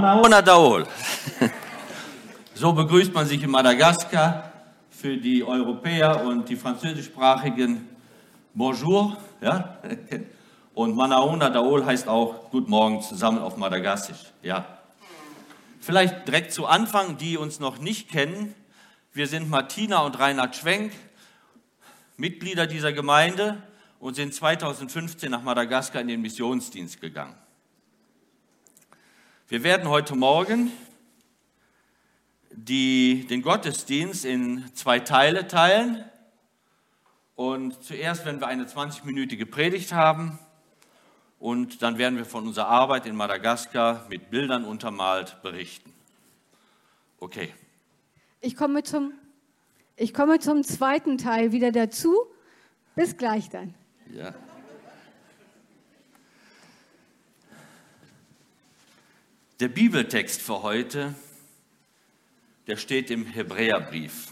Manaona Daol. So begrüßt man sich in Madagaskar für die Europäer und die französischsprachigen Bonjour. Ja? Und Manaona Daol heißt auch Guten Morgen zusammen auf Madagassisch. Ja. Vielleicht direkt zu Anfang, die uns noch nicht kennen. Wir sind Martina und Reinhard Schwenk, Mitglieder dieser Gemeinde und sind 2015 nach Madagaskar in den Missionsdienst gegangen. Wir werden heute Morgen die, den Gottesdienst in zwei Teile teilen. Und zuerst werden wir eine 20-minütige Predigt haben und dann werden wir von unserer Arbeit in Madagaskar mit Bildern untermalt berichten. Okay. Ich komme zum, ich komme zum zweiten Teil wieder dazu. Bis gleich dann. Ja. Der Bibeltext für heute, der steht im Hebräerbrief,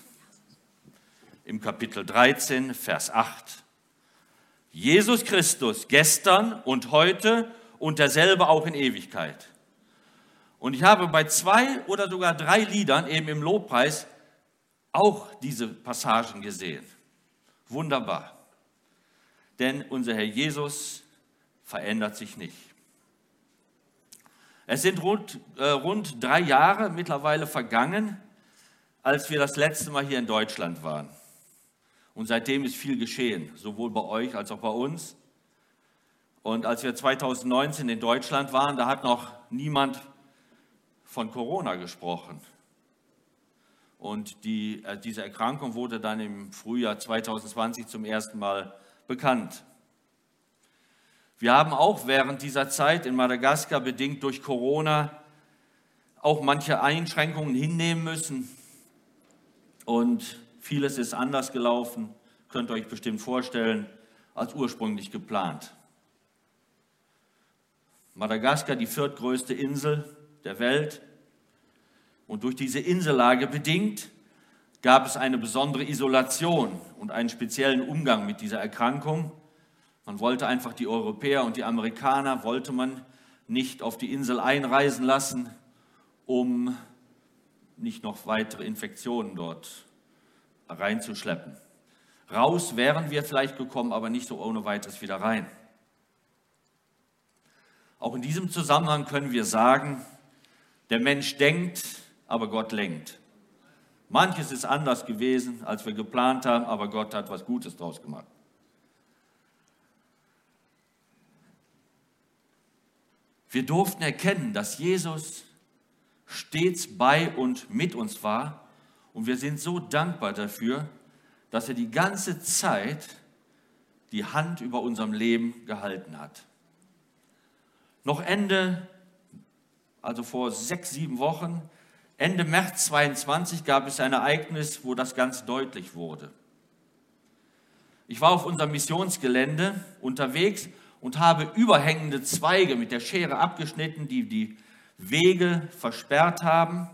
im Kapitel 13, Vers 8. Jesus Christus gestern und heute und derselbe auch in Ewigkeit. Und ich habe bei zwei oder sogar drei Liedern eben im Lobpreis auch diese Passagen gesehen. Wunderbar. Denn unser Herr Jesus verändert sich nicht. Es sind rund, äh, rund drei Jahre mittlerweile vergangen, als wir das letzte Mal hier in Deutschland waren. Und seitdem ist viel geschehen, sowohl bei euch als auch bei uns. Und als wir 2019 in Deutschland waren, da hat noch niemand von Corona gesprochen. Und die, äh, diese Erkrankung wurde dann im Frühjahr 2020 zum ersten Mal bekannt. Wir haben auch während dieser Zeit in Madagaskar bedingt durch Corona auch manche Einschränkungen hinnehmen müssen. Und vieles ist anders gelaufen, könnt ihr euch bestimmt vorstellen, als ursprünglich geplant. Madagaskar, die viertgrößte Insel der Welt. Und durch diese Insellage bedingt gab es eine besondere Isolation und einen speziellen Umgang mit dieser Erkrankung. Man wollte einfach die Europäer und die Amerikaner, wollte man nicht auf die Insel einreisen lassen, um nicht noch weitere Infektionen dort reinzuschleppen. Raus wären wir vielleicht gekommen, aber nicht so ohne weiteres wieder rein. Auch in diesem Zusammenhang können wir sagen, der Mensch denkt, aber Gott lenkt. Manches ist anders gewesen, als wir geplant haben, aber Gott hat was Gutes draus gemacht. Wir durften erkennen, dass Jesus stets bei und mit uns war und wir sind so dankbar dafür, dass er die ganze Zeit die Hand über unserem Leben gehalten hat. Noch Ende, also vor sechs, sieben Wochen, Ende März 22 gab es ein Ereignis, wo das ganz deutlich wurde. Ich war auf unserem Missionsgelände unterwegs und habe überhängende Zweige mit der Schere abgeschnitten, die die Wege versperrt haben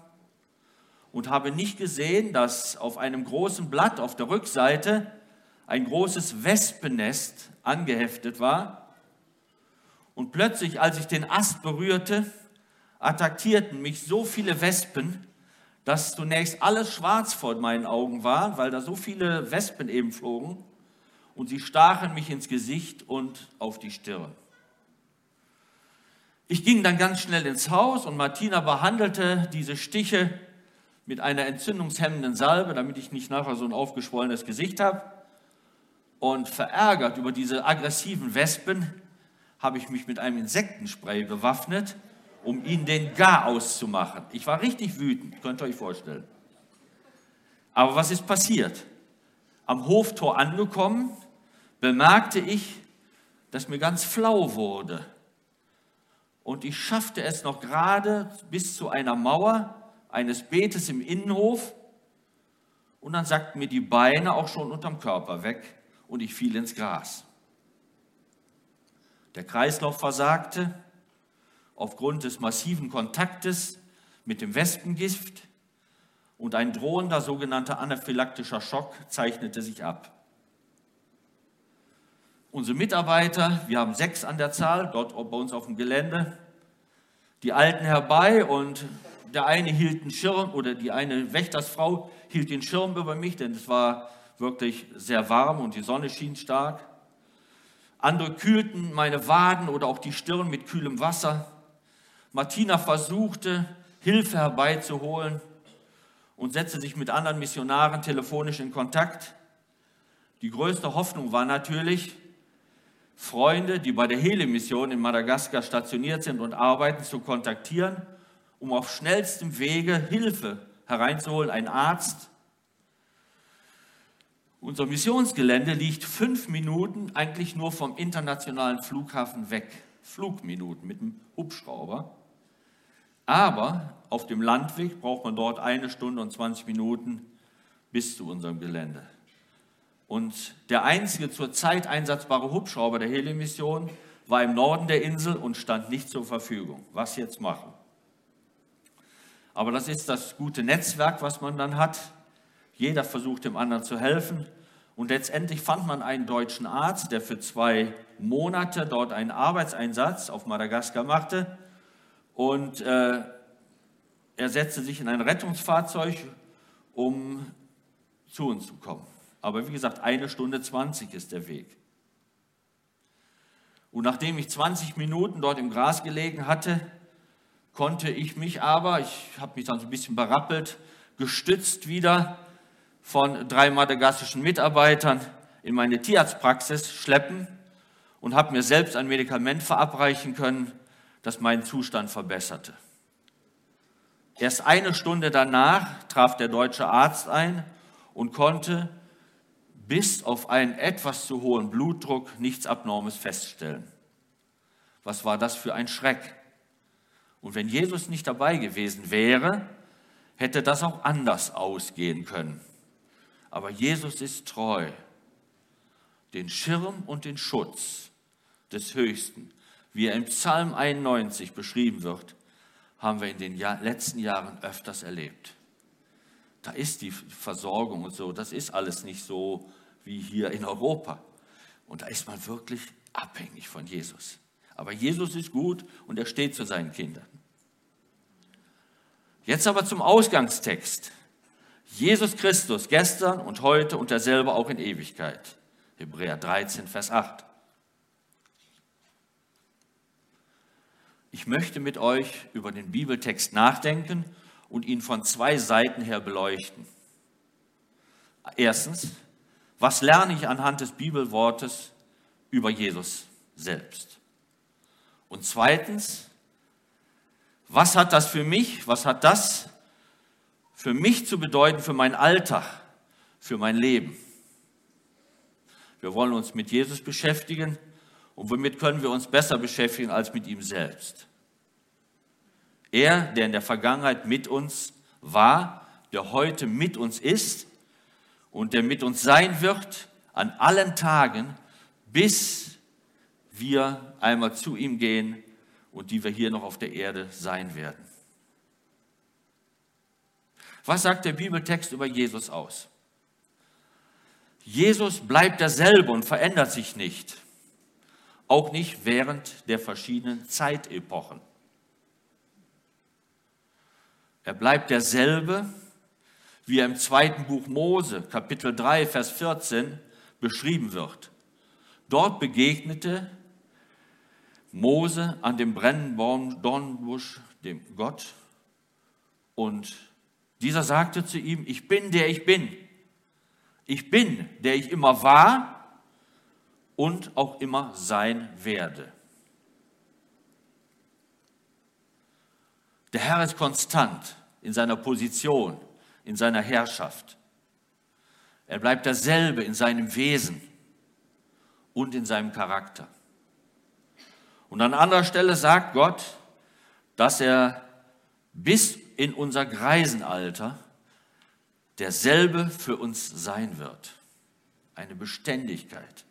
und habe nicht gesehen, dass auf einem großen Blatt auf der Rückseite ein großes Wespennest angeheftet war. Und plötzlich, als ich den Ast berührte, attackierten mich so viele Wespen, dass zunächst alles schwarz vor meinen Augen war, weil da so viele Wespen eben flogen und sie stachen mich ins Gesicht und auf die Stirn. Ich ging dann ganz schnell ins Haus und Martina behandelte diese Stiche mit einer entzündungshemmenden Salbe, damit ich nicht nachher so ein aufgeschwollenes Gesicht habe. Und verärgert über diese aggressiven Wespen habe ich mich mit einem Insektenspray bewaffnet, um ihnen den Gar auszumachen. Ich war richtig wütend, könnt ihr euch vorstellen. Aber was ist passiert? Am Hoftor angekommen, bemerkte ich, dass mir ganz flau wurde. Und ich schaffte es noch gerade bis zu einer Mauer eines Beetes im Innenhof. Und dann sackten mir die Beine auch schon unterm Körper weg und ich fiel ins Gras. Der Kreislauf versagte aufgrund des massiven Kontaktes mit dem Wespengift und ein drohender sogenannter anaphylaktischer Schock zeichnete sich ab. Unsere Mitarbeiter, wir haben sechs an der Zahl, dort bei uns auf dem Gelände, die Alten herbei und der eine hielt einen Schirm oder die eine Wächtersfrau hielt den Schirm über mich, denn es war wirklich sehr warm und die Sonne schien stark. Andere kühlten meine Waden oder auch die Stirn mit kühlem Wasser. Martina versuchte, Hilfe herbeizuholen und setzte sich mit anderen Missionaren telefonisch in Kontakt. Die größte Hoffnung war natürlich, Freunde, die bei der Hele-Mission in Madagaskar stationiert sind und arbeiten, zu kontaktieren, um auf schnellstem Wege Hilfe hereinzuholen, einen Arzt. Unser Missionsgelände liegt fünf Minuten eigentlich nur vom internationalen Flughafen weg. Flugminuten mit dem Hubschrauber. Aber auf dem Landweg braucht man dort eine Stunde und 20 Minuten bis zu unserem Gelände. Und der einzige zurzeit einsatzbare Hubschrauber der Heli-Mission war im Norden der Insel und stand nicht zur Verfügung. Was jetzt machen? Aber das ist das gute Netzwerk, was man dann hat. Jeder versucht dem anderen zu helfen. Und letztendlich fand man einen deutschen Arzt, der für zwei Monate dort einen Arbeitseinsatz auf Madagaskar machte. Und äh, er setzte sich in ein Rettungsfahrzeug, um zu uns zu kommen. Aber wie gesagt, eine Stunde 20 ist der Weg. Und nachdem ich 20 Minuten dort im Gras gelegen hatte, konnte ich mich aber, ich habe mich dann so ein bisschen berappelt, gestützt wieder von drei madagassischen Mitarbeitern in meine Tierarztpraxis schleppen und habe mir selbst ein Medikament verabreichen können, das meinen Zustand verbesserte. Erst eine Stunde danach traf der deutsche Arzt ein und konnte bis auf einen etwas zu hohen Blutdruck nichts Abnormes feststellen. Was war das für ein Schreck? Und wenn Jesus nicht dabei gewesen wäre, hätte das auch anders ausgehen können. Aber Jesus ist treu. Den Schirm und den Schutz des Höchsten, wie er im Psalm 91 beschrieben wird, haben wir in den letzten Jahren öfters erlebt da ist die Versorgung und so, das ist alles nicht so wie hier in Europa. Und da ist man wirklich abhängig von Jesus. Aber Jesus ist gut und er steht zu seinen Kindern. Jetzt aber zum Ausgangstext. Jesus Christus gestern und heute und derselbe auch in Ewigkeit. Hebräer 13, Vers 8. Ich möchte mit euch über den Bibeltext nachdenken und ihn von zwei Seiten her beleuchten. Erstens, was lerne ich anhand des Bibelwortes über Jesus selbst? Und zweitens, was hat das für mich, was hat das für mich zu bedeuten, für meinen Alltag, für mein Leben? Wir wollen uns mit Jesus beschäftigen und womit können wir uns besser beschäftigen als mit ihm selbst? Er, der in der Vergangenheit mit uns war, der heute mit uns ist und der mit uns sein wird an allen Tagen, bis wir einmal zu ihm gehen und die wir hier noch auf der Erde sein werden. Was sagt der Bibeltext über Jesus aus? Jesus bleibt derselbe und verändert sich nicht, auch nicht während der verschiedenen Zeitepochen. Er bleibt derselbe, wie er im zweiten Buch Mose, Kapitel 3, Vers 14, beschrieben wird. Dort begegnete Mose an dem brennenden Dornbusch dem Gott und dieser sagte zu ihm, ich bin der ich bin. Ich bin, der ich immer war und auch immer sein werde. Der Herr ist konstant in seiner Position, in seiner Herrschaft. Er bleibt derselbe in seinem Wesen und in seinem Charakter. Und an anderer Stelle sagt Gott, dass er bis in unser Greisenalter derselbe für uns sein wird. Eine Beständigkeit.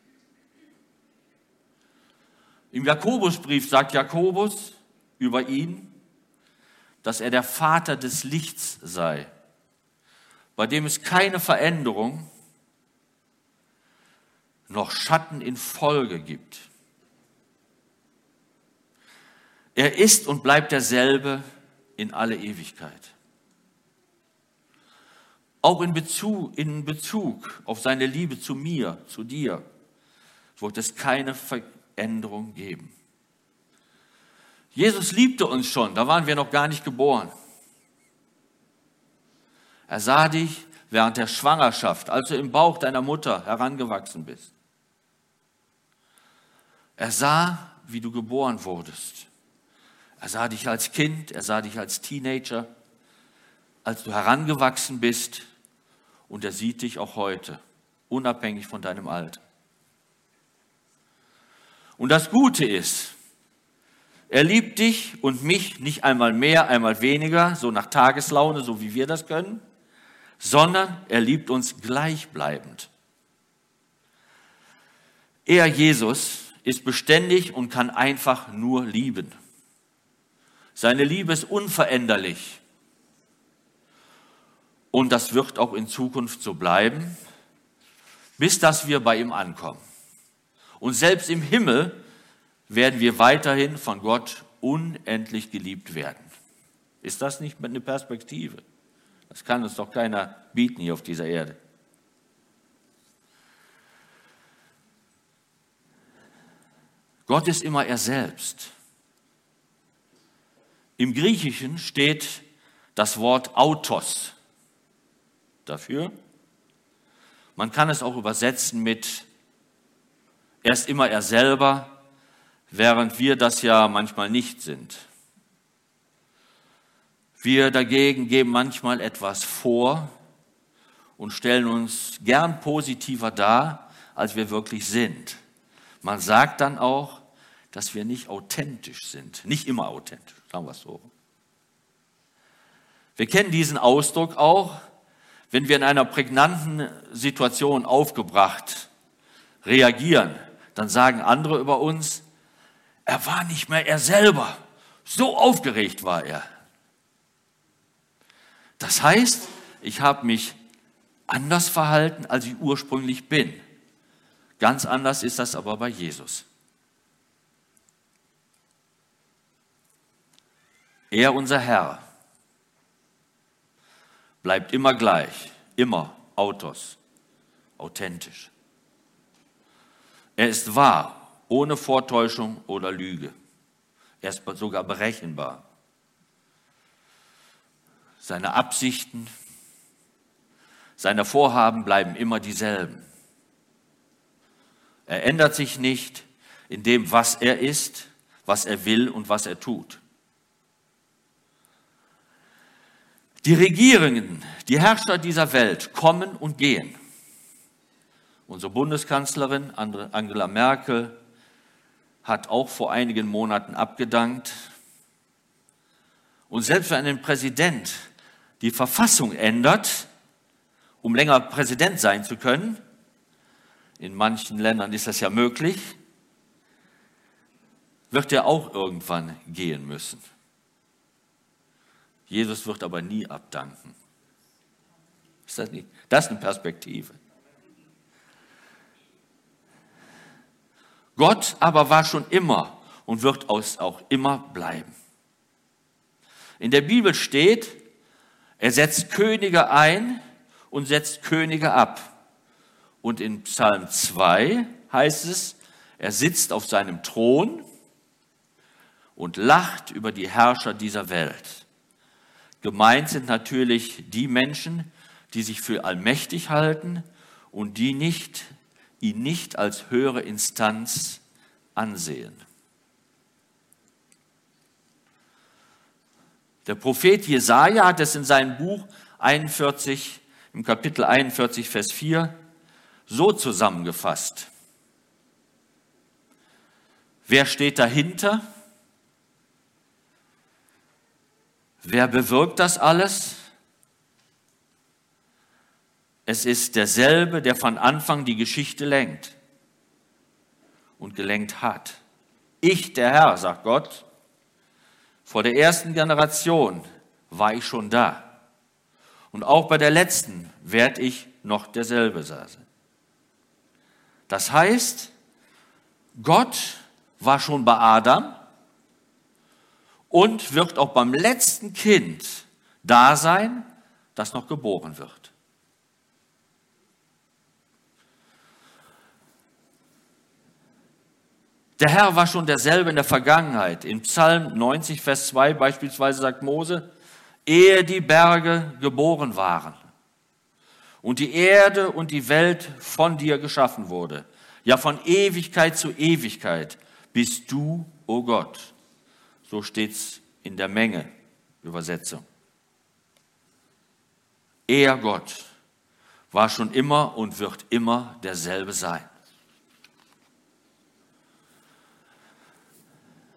Im Jakobusbrief sagt Jakobus über ihn, dass er der Vater des Lichts sei, bei dem es keine Veränderung noch Schatten in Folge gibt. Er ist und bleibt derselbe in alle Ewigkeit. Auch in Bezug, in Bezug auf seine Liebe zu mir, zu dir, wird es keine Veränderung geben. Jesus liebte uns schon, da waren wir noch gar nicht geboren. Er sah dich während der Schwangerschaft, als du im Bauch deiner Mutter herangewachsen bist. Er sah, wie du geboren wurdest. Er sah dich als Kind, er sah dich als Teenager, als du herangewachsen bist und er sieht dich auch heute, unabhängig von deinem Alter. Und das Gute ist, er liebt dich und mich nicht einmal mehr, einmal weniger, so nach Tageslaune, so wie wir das können, sondern er liebt uns gleichbleibend. Er, Jesus, ist beständig und kann einfach nur lieben. Seine Liebe ist unveränderlich. Und das wird auch in Zukunft so bleiben, bis dass wir bei ihm ankommen. Und selbst im Himmel werden wir weiterhin von Gott unendlich geliebt werden. Ist das nicht eine Perspektive? Das kann uns doch keiner bieten hier auf dieser Erde. Gott ist immer er selbst. Im Griechischen steht das Wort Autos dafür. Man kann es auch übersetzen mit er ist immer er selber, während wir das ja manchmal nicht sind. Wir dagegen geben manchmal etwas vor und stellen uns gern positiver dar, als wir wirklich sind. Man sagt dann auch, dass wir nicht authentisch sind. Nicht immer authentisch, sagen wir es so. Wir kennen diesen Ausdruck auch, wenn wir in einer prägnanten Situation aufgebracht reagieren, dann sagen andere über uns, er war nicht mehr er selber. So aufgeregt war er. Das heißt, ich habe mich anders verhalten, als ich ursprünglich bin. Ganz anders ist das aber bei Jesus. Er, unser Herr, bleibt immer gleich, immer autos, authentisch. Er ist wahr, ohne Vortäuschung oder Lüge. Er ist sogar berechenbar. Seine Absichten, seine Vorhaben bleiben immer dieselben. Er ändert sich nicht in dem, was er ist, was er will und was er tut. Die Regierungen, die Herrscher dieser Welt kommen und gehen. Unsere Bundeskanzlerin Angela Merkel hat auch vor einigen Monaten abgedankt. Und selbst wenn ein Präsident die Verfassung ändert, um länger Präsident sein zu können, in manchen Ländern ist das ja möglich, wird er auch irgendwann gehen müssen. Jesus wird aber nie abdanken. Ist das, nicht? das ist eine Perspektive. Gott aber war schon immer und wird auch immer bleiben. In der Bibel steht, er setzt Könige ein und setzt Könige ab. Und in Psalm 2 heißt es, er sitzt auf seinem Thron und lacht über die Herrscher dieser Welt. Gemeint sind natürlich die Menschen, die sich für allmächtig halten und die nicht, ihn nicht als höhere Instanz ansehen. Der Prophet Jesaja hat es in seinem Buch 41, im Kapitel 41, Vers 4 so zusammengefasst. Wer steht dahinter? Wer bewirkt das alles? Es ist derselbe, der von Anfang die Geschichte lenkt und gelenkt hat. Ich, der Herr, sagt Gott, vor der ersten Generation war ich schon da. Und auch bei der letzten werde ich noch derselbe sein. Das heißt, Gott war schon bei Adam und wird auch beim letzten Kind da sein, das noch geboren wird. Der Herr war schon derselbe in der Vergangenheit. In Psalm 90, Vers 2 beispielsweise sagt Mose, ehe die Berge geboren waren und die Erde und die Welt von dir geschaffen wurde, ja von Ewigkeit zu Ewigkeit bist du, o oh Gott. So steht's in der Menge Übersetzung. Er Gott war schon immer und wird immer derselbe sein.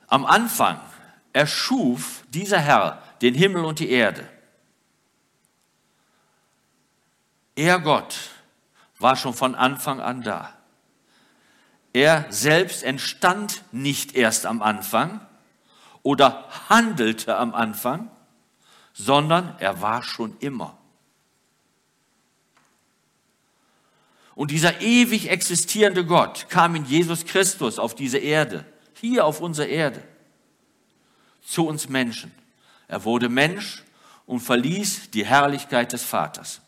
Am Anfang erschuf dieser Herr den Himmel und die Erde. Er Gott war schon von Anfang an da. Er selbst entstand nicht erst am Anfang oder handelte am Anfang, sondern er war schon immer. Und dieser ewig existierende Gott kam in Jesus Christus auf diese Erde, hier auf unsere Erde, zu uns Menschen. Er wurde Mensch und verließ die Herrlichkeit des Vaters.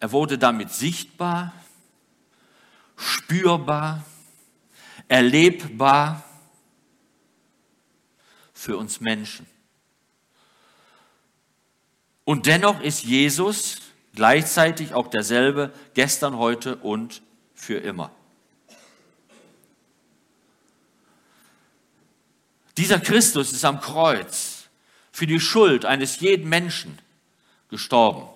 Er wurde damit sichtbar, spürbar, erlebbar für uns Menschen. Und dennoch ist Jesus Gleichzeitig auch derselbe gestern, heute und für immer. Dieser Christus ist am Kreuz für die Schuld eines jeden Menschen gestorben.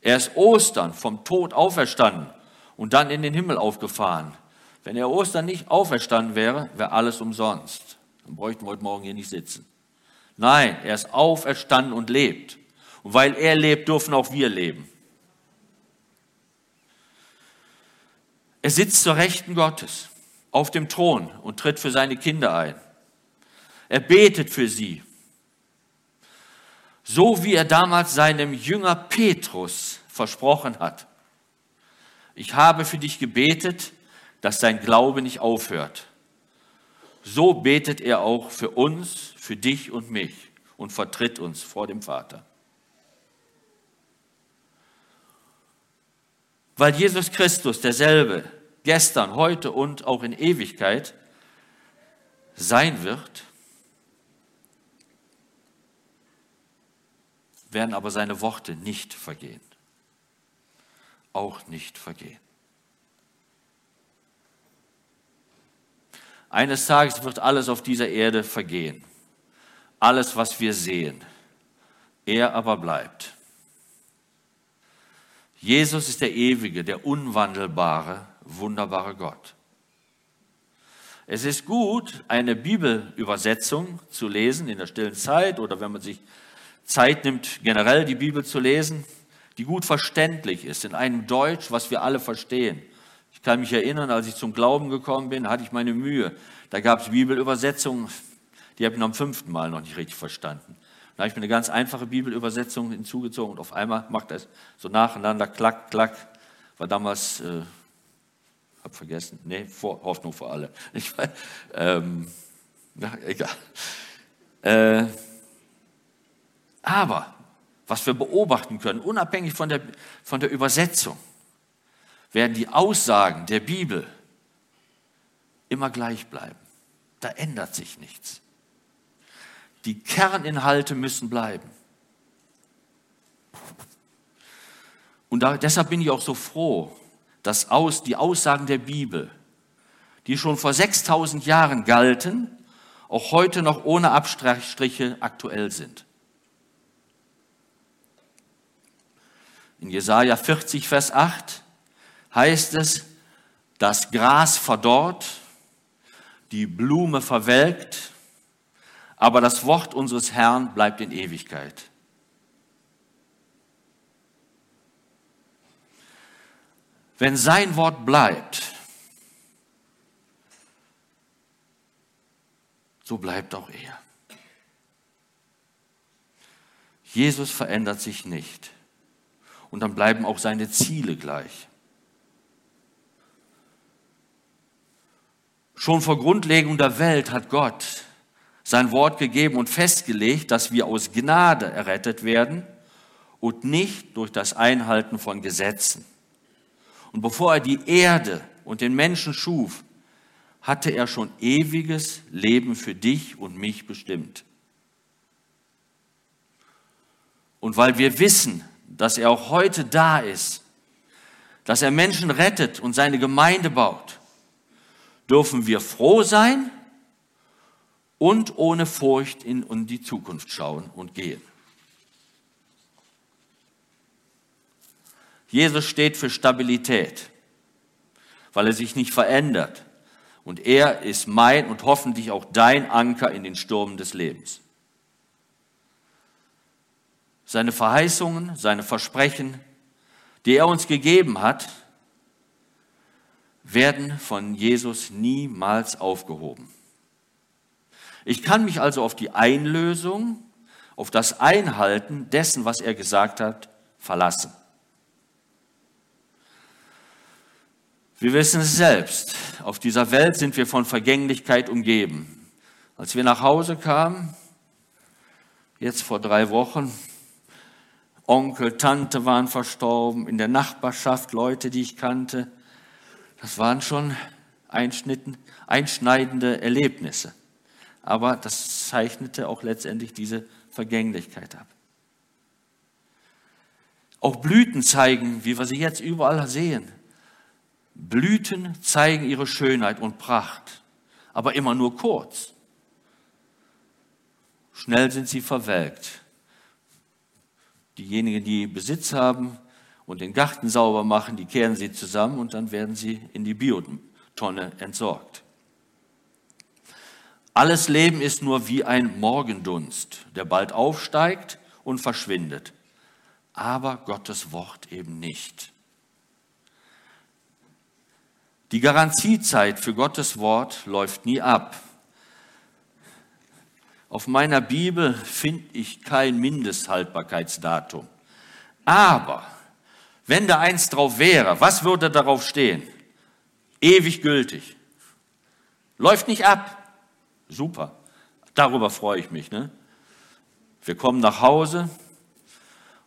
Er ist Ostern vom Tod auferstanden und dann in den Himmel aufgefahren. Wenn er Ostern nicht auferstanden wäre, wäre alles umsonst. Dann bräuchten wir heute Morgen hier nicht sitzen. Nein, er ist auferstanden und lebt. Und weil er lebt, dürfen auch wir leben. Er sitzt zur Rechten Gottes auf dem Thron und tritt für seine Kinder ein. Er betet für sie. So wie er damals seinem Jünger Petrus versprochen hat. Ich habe für dich gebetet, dass dein Glaube nicht aufhört. So betet er auch für uns, für dich und mich und vertritt uns vor dem Vater. Weil Jesus Christus derselbe gestern, heute und auch in Ewigkeit sein wird, werden aber seine Worte nicht vergehen. Auch nicht vergehen. Eines Tages wird alles auf dieser Erde vergehen. Alles, was wir sehen. Er aber bleibt. Jesus ist der ewige, der unwandelbare, wunderbare Gott. Es ist gut, eine Bibelübersetzung zu lesen in der stillen Zeit oder wenn man sich Zeit nimmt, generell die Bibel zu lesen, die gut verständlich ist, in einem Deutsch, was wir alle verstehen. Ich kann mich erinnern, als ich zum Glauben gekommen bin, hatte ich meine Mühe. Da gab es Bibelübersetzungen, die habe ich noch am fünften Mal noch nicht richtig verstanden. Da habe ich mir eine ganz einfache Bibelübersetzung hinzugezogen und auf einmal macht das so nacheinander, klack, klack. War damals, äh, hab vergessen, nee, vor, Hoffnung für alle. Ich, ähm, na, egal. Äh, aber was wir beobachten können, unabhängig von der, von der Übersetzung, werden die Aussagen der Bibel immer gleich bleiben. Da ändert sich nichts. Die Kerninhalte müssen bleiben. Und da, deshalb bin ich auch so froh, dass aus, die Aussagen der Bibel, die schon vor 6000 Jahren galten, auch heute noch ohne Abstriche aktuell sind. In Jesaja 40, Vers 8 heißt es, das Gras verdorrt, die Blume verwelkt, aber das Wort unseres Herrn bleibt in Ewigkeit. Wenn sein Wort bleibt, so bleibt auch er. Jesus verändert sich nicht und dann bleiben auch seine Ziele gleich. Schon vor Grundlegung der Welt hat Gott sein Wort gegeben und festgelegt, dass wir aus Gnade errettet werden und nicht durch das Einhalten von Gesetzen. Und bevor er die Erde und den Menschen schuf, hatte er schon ewiges Leben für dich und mich bestimmt. Und weil wir wissen, dass er auch heute da ist, dass er Menschen rettet und seine Gemeinde baut, dürfen wir froh sein und ohne Furcht in die Zukunft schauen und gehen. Jesus steht für Stabilität, weil er sich nicht verändert. Und er ist mein und hoffentlich auch dein Anker in den Sturm des Lebens. Seine Verheißungen, seine Versprechen, die er uns gegeben hat, werden von Jesus niemals aufgehoben. Ich kann mich also auf die Einlösung, auf das Einhalten dessen, was er gesagt hat, verlassen. Wir wissen es selbst. Auf dieser Welt sind wir von Vergänglichkeit umgeben. Als wir nach Hause kamen, jetzt vor drei Wochen, Onkel, Tante waren verstorben, in der Nachbarschaft Leute, die ich kannte. Das waren schon einschneidende Erlebnisse. Aber das zeichnete auch letztendlich diese Vergänglichkeit ab. Auch Blüten zeigen, wie wir sie jetzt überall sehen. Blüten zeigen ihre Schönheit und Pracht, aber immer nur kurz. Schnell sind sie verwelkt. Diejenigen, die Besitz haben und den Garten sauber machen, die kehren sie zusammen und dann werden sie in die Biotonne entsorgt. Alles Leben ist nur wie ein Morgendunst, der bald aufsteigt und verschwindet. Aber Gottes Wort eben nicht. Die Garantiezeit für Gottes Wort läuft nie ab. Auf meiner Bibel finde ich kein Mindesthaltbarkeitsdatum. Aber wenn da eins drauf wäre, was würde darauf stehen? Ewig gültig. Läuft nicht ab. Super. Darüber freue ich mich. Ne? Wir kommen nach Hause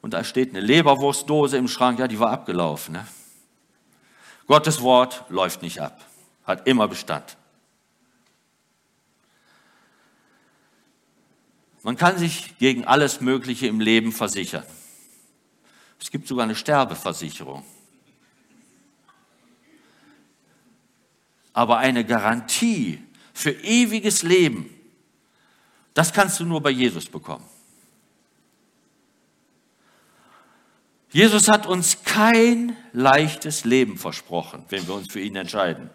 und da steht eine Leberwurstdose im Schrank. Ja, die war abgelaufen. Ne? Gottes Wort läuft nicht ab, hat immer Bestand. Man kann sich gegen alles Mögliche im Leben versichern. Es gibt sogar eine Sterbeversicherung. Aber eine Garantie für ewiges Leben, das kannst du nur bei Jesus bekommen. Jesus hat uns kein leichtes Leben versprochen, wenn wir uns für ihn entscheiden.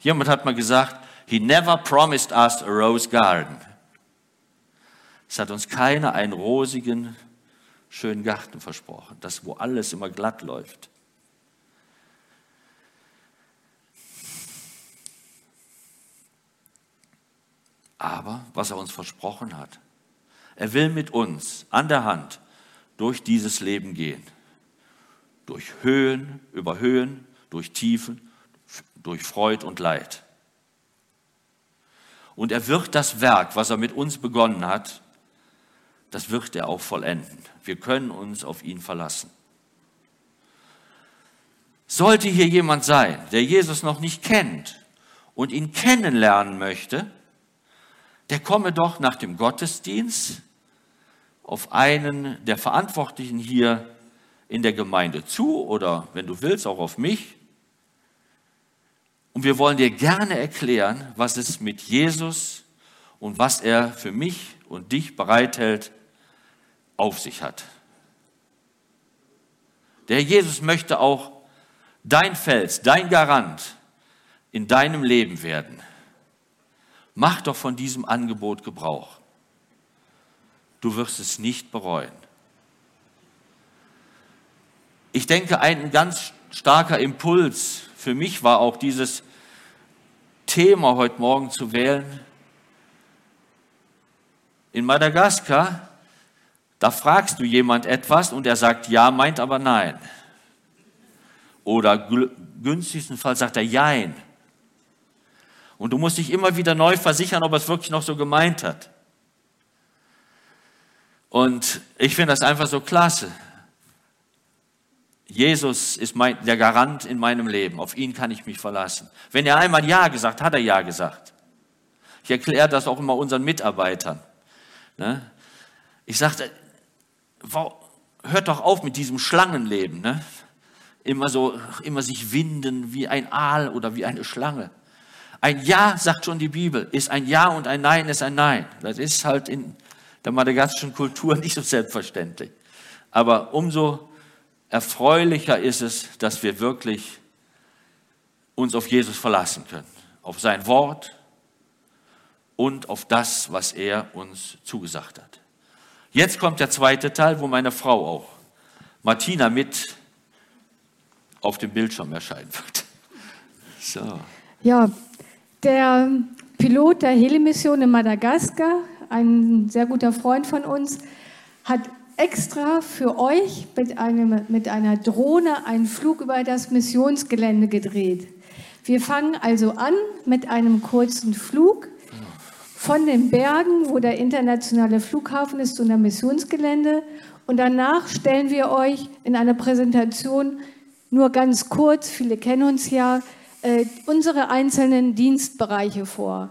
Jemand hat mal gesagt, he never promised us a rose garden. Es hat uns keiner einen rosigen, schönen Garten versprochen, das wo alles immer glatt läuft. aber was er uns versprochen hat. Er will mit uns an der Hand durch dieses Leben gehen. Durch Höhen, über Höhen, durch Tiefen, durch Freud und Leid. Und er wird das Werk, was er mit uns begonnen hat, das wird er auch vollenden. Wir können uns auf ihn verlassen. Sollte hier jemand sein, der Jesus noch nicht kennt und ihn kennenlernen möchte, der komme doch nach dem Gottesdienst auf einen der Verantwortlichen hier in der Gemeinde zu oder wenn du willst auch auf mich. Und wir wollen dir gerne erklären, was es mit Jesus und was er für mich und dich bereithält, auf sich hat. Der Jesus möchte auch dein Fels, dein Garant in deinem Leben werden. Mach doch von diesem Angebot Gebrauch. Du wirst es nicht bereuen. Ich denke, ein ganz starker Impuls für mich war auch dieses Thema heute Morgen zu wählen. In Madagaskar, da fragst du jemand etwas und er sagt ja, meint aber nein. Oder günstigsten Fall sagt er jein. Und du musst dich immer wieder neu versichern, ob er es wirklich noch so gemeint hat. Und ich finde das einfach so klasse. Jesus ist mein, der Garant in meinem Leben. Auf ihn kann ich mich verlassen. Wenn er einmal Ja gesagt hat, hat er Ja gesagt. Ich erkläre das auch immer unseren Mitarbeitern. Ne? Ich sagte, hört doch auf mit diesem Schlangenleben. Ne? Immer so, immer sich winden wie ein Aal oder wie eine Schlange. Ein Ja, sagt schon die Bibel, ist ein Ja und ein Nein ist ein Nein. Das ist halt in der madagassischen Kultur nicht so selbstverständlich. Aber umso erfreulicher ist es, dass wir wirklich uns auf Jesus verlassen können, auf sein Wort und auf das, was er uns zugesagt hat. Jetzt kommt der zweite Teil, wo meine Frau auch, Martina, mit auf dem Bildschirm erscheinen wird. So. Ja, der Pilot der Heli-Mission in Madagaskar, ein sehr guter Freund von uns, hat extra für euch mit, einem, mit einer Drohne einen Flug über das Missionsgelände gedreht. Wir fangen also an mit einem kurzen Flug von den Bergen, wo der internationale Flughafen ist, zu einem Missionsgelände. Und danach stellen wir euch in einer Präsentation nur ganz kurz, viele kennen uns ja, äh, unsere einzelnen Dienstbereiche vor.